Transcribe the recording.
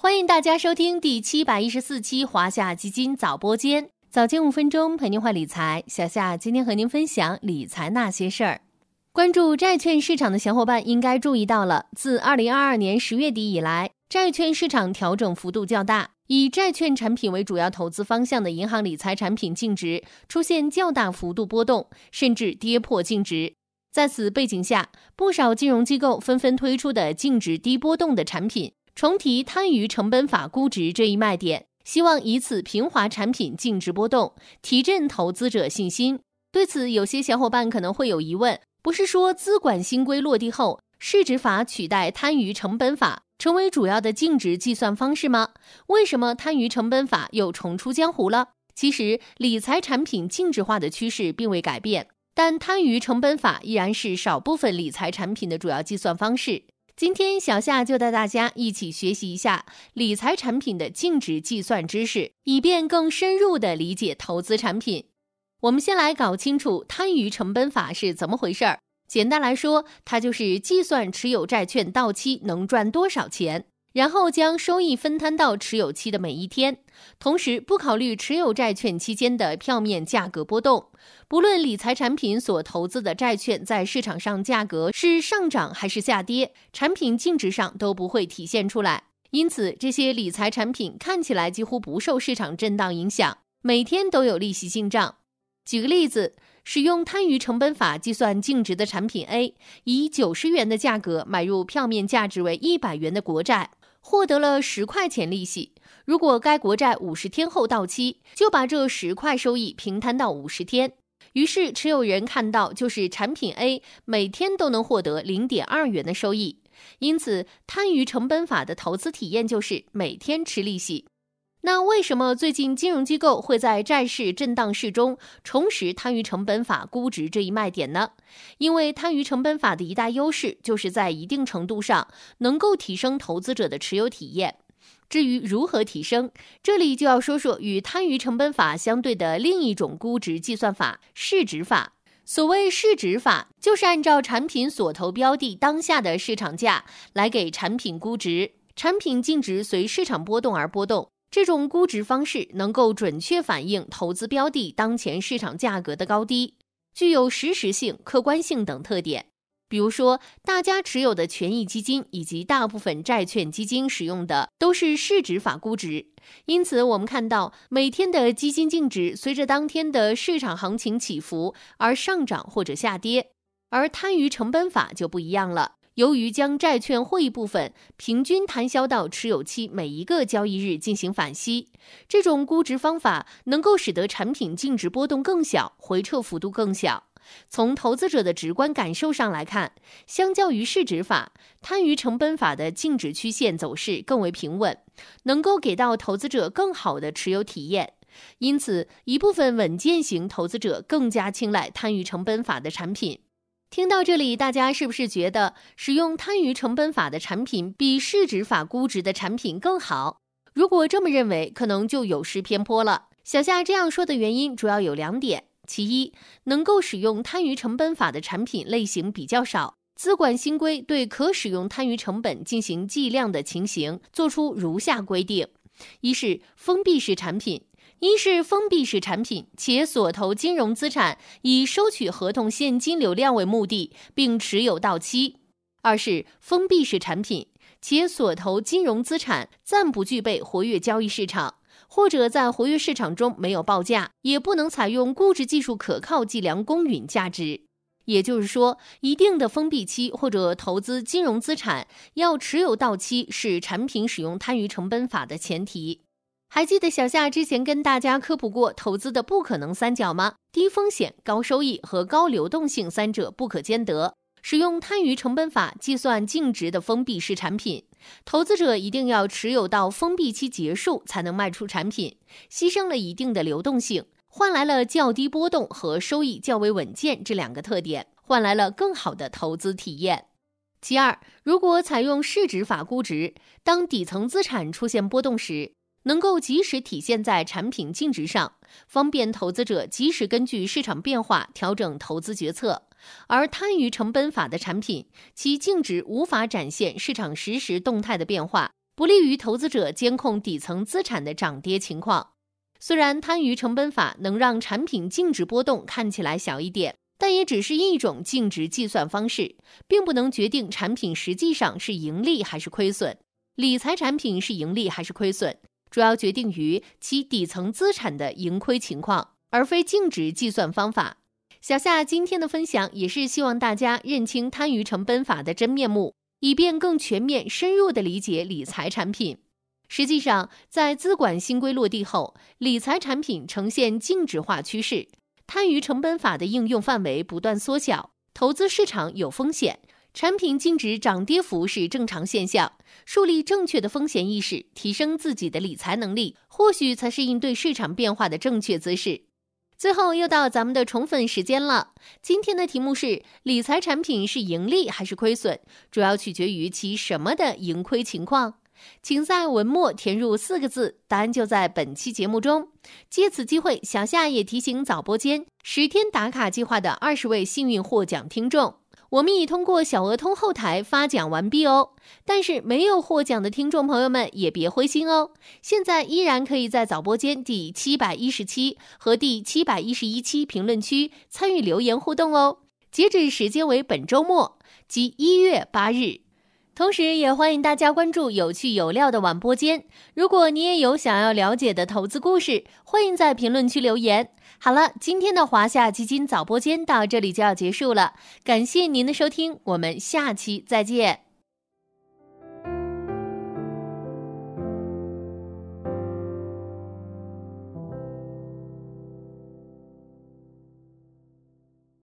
欢迎大家收听第七百一十四期华夏基金早播间，早间五分钟陪您换理财。小夏今天和您分享理财那些事儿。关注债券市场的小伙伴应该注意到了，自二零二二年十月底以来，债券市场调整幅度较大，以债券产品为主要投资方向的银行理财产品净值出现较大幅度波动，甚至跌破净值。在此背景下，不少金融机构纷纷推出的净值低波动的产品。重提摊余成本法估值这一卖点，希望以此平滑产品净值波动，提振投资者信心。对此，有些小伙伴可能会有疑问：不是说资管新规落地后，市值法取代摊余成本法成为主要的净值计算方式吗？为什么摊余成本法又重出江湖了？其实，理财产品净值化的趋势并未改变，但摊余成本法依然是少部分理财产品的主要计算方式。今天小夏就带大家一起学习一下理财产品的净值计算知识，以便更深入的理解投资产品。我们先来搞清楚摊余成本法是怎么回事儿。简单来说，它就是计算持有债券到期能赚多少钱。然后将收益分摊到持有期的每一天，同时不考虑持有债券期间的票面价格波动。不论理财产品所投资的债券在市场上价格是上涨还是下跌，产品净值上都不会体现出来。因此，这些理财产品看起来几乎不受市场震荡影响，每天都有利息进账。举个例子，使用摊余成本法计算净值的产品 A，以九十元的价格买入票面价值为一百元的国债。获得了十块钱利息。如果该国债五十天后到期，就把这十块收益平摊到五十天。于是持有人看到就是产品 A 每天都能获得零点二元的收益。因此，摊余成本法的投资体验就是每天吃利息。那为什么最近金融机构会在债市震荡市中重拾摊余成本法估值这一卖点呢？因为摊余成本法的一大优势就是在一定程度上能够提升投资者的持有体验。至于如何提升，这里就要说说与摊余成本法相对的另一种估值计算法——市值法。所谓市值法，就是按照产品所投标的当下的市场价来给产品估值，产品净值随市场波动而波动。这种估值方式能够准确反映投资标的当前市场价格的高低，具有实时性、客观性等特点。比如说，大家持有的权益基金以及大部分债券基金使用的都是市值法估值，因此我们看到每天的基金净值随着当天的市场行情起伏而上涨或者下跌，而摊余成本法就不一样了。由于将债券获益部分平均摊销到持有期每一个交易日进行返息，这种估值方法能够使得产品净值波动更小，回撤幅度更小。从投资者的直观感受上来看，相较于市值法，摊余成本法的净值曲线走势更为平稳，能够给到投资者更好的持有体验。因此，一部分稳健型投资者更加青睐摊余成本法的产品。听到这里，大家是不是觉得使用摊余成本法的产品比市值法估值的产品更好？如果这么认为，可能就有失偏颇了。小夏这样说的原因主要有两点：其一，能够使用摊余成本法的产品类型比较少，资管新规对可使用摊余成本进行计量的情形作出如下规定：一是封闭式产品。一是封闭式产品，且所投金融资产以收取合同现金流量为目的，并持有到期；二是封闭式产品，且所投金融资产暂不具备活跃交易市场，或者在活跃市场中没有报价，也不能采用估值技术可靠计量公允价值。也就是说，一定的封闭期或者投资金融资产要持有到期，是产品使用摊余成本法的前提。还记得小夏之前跟大家科普过投资的不可能三角吗？低风险、高收益和高流动性三者不可兼得。使用摊余成本法计算净值的封闭式产品，投资者一定要持有到封闭期结束才能卖出产品，牺牲了一定的流动性，换来了较低波动和收益较为稳健这两个特点，换来了更好的投资体验。其二，如果采用市值法估值，当底层资产出现波动时，能够及时体现在产品净值上，方便投资者及时根据市场变化调整投资决策。而摊余成本法的产品，其净值无法展现市场实时动态的变化，不利于投资者监控底层资产的涨跌情况。虽然摊余成本法能让产品净值波动看起来小一点，但也只是一种净值计算方式，并不能决定产品实际上是盈利还是亏损。理财产品是盈利还是亏损，主要决定于其底层资产的盈亏情况，而非净值计算方法。小夏今天的分享也是希望大家认清摊余成本法的真面目，以便更全面、深入地理解理财产品。实际上，在资管新规落地后，理财产品呈现净值化趋势，摊余成本法的应用范围不断缩小。投资市场有风险，产品净值涨跌幅是正常现象。树立正确的风险意识，提升自己的理财能力，或许才是应对市场变化的正确姿势。最后又到咱们的宠粉时间了。今天的题目是：理财产品是盈利还是亏损，主要取决于其什么的盈亏情况。请在文末填入四个字，答案就在本期节目中。借此机会，小夏也提醒早播间十天打卡计划的二十位幸运获奖听众，我们已通过小额通后台发奖完毕哦。但是没有获奖的听众朋友们也别灰心哦，现在依然可以在早播间第七百一十七和第七百一十一期评论区参与留言互动哦。截止时间为本周末，即一月八日。同时，也欢迎大家关注有趣有料的晚播间。如果你也有想要了解的投资故事，欢迎在评论区留言。好了，今天的华夏基金早播间到这里就要结束了，感谢您的收听，我们下期再见。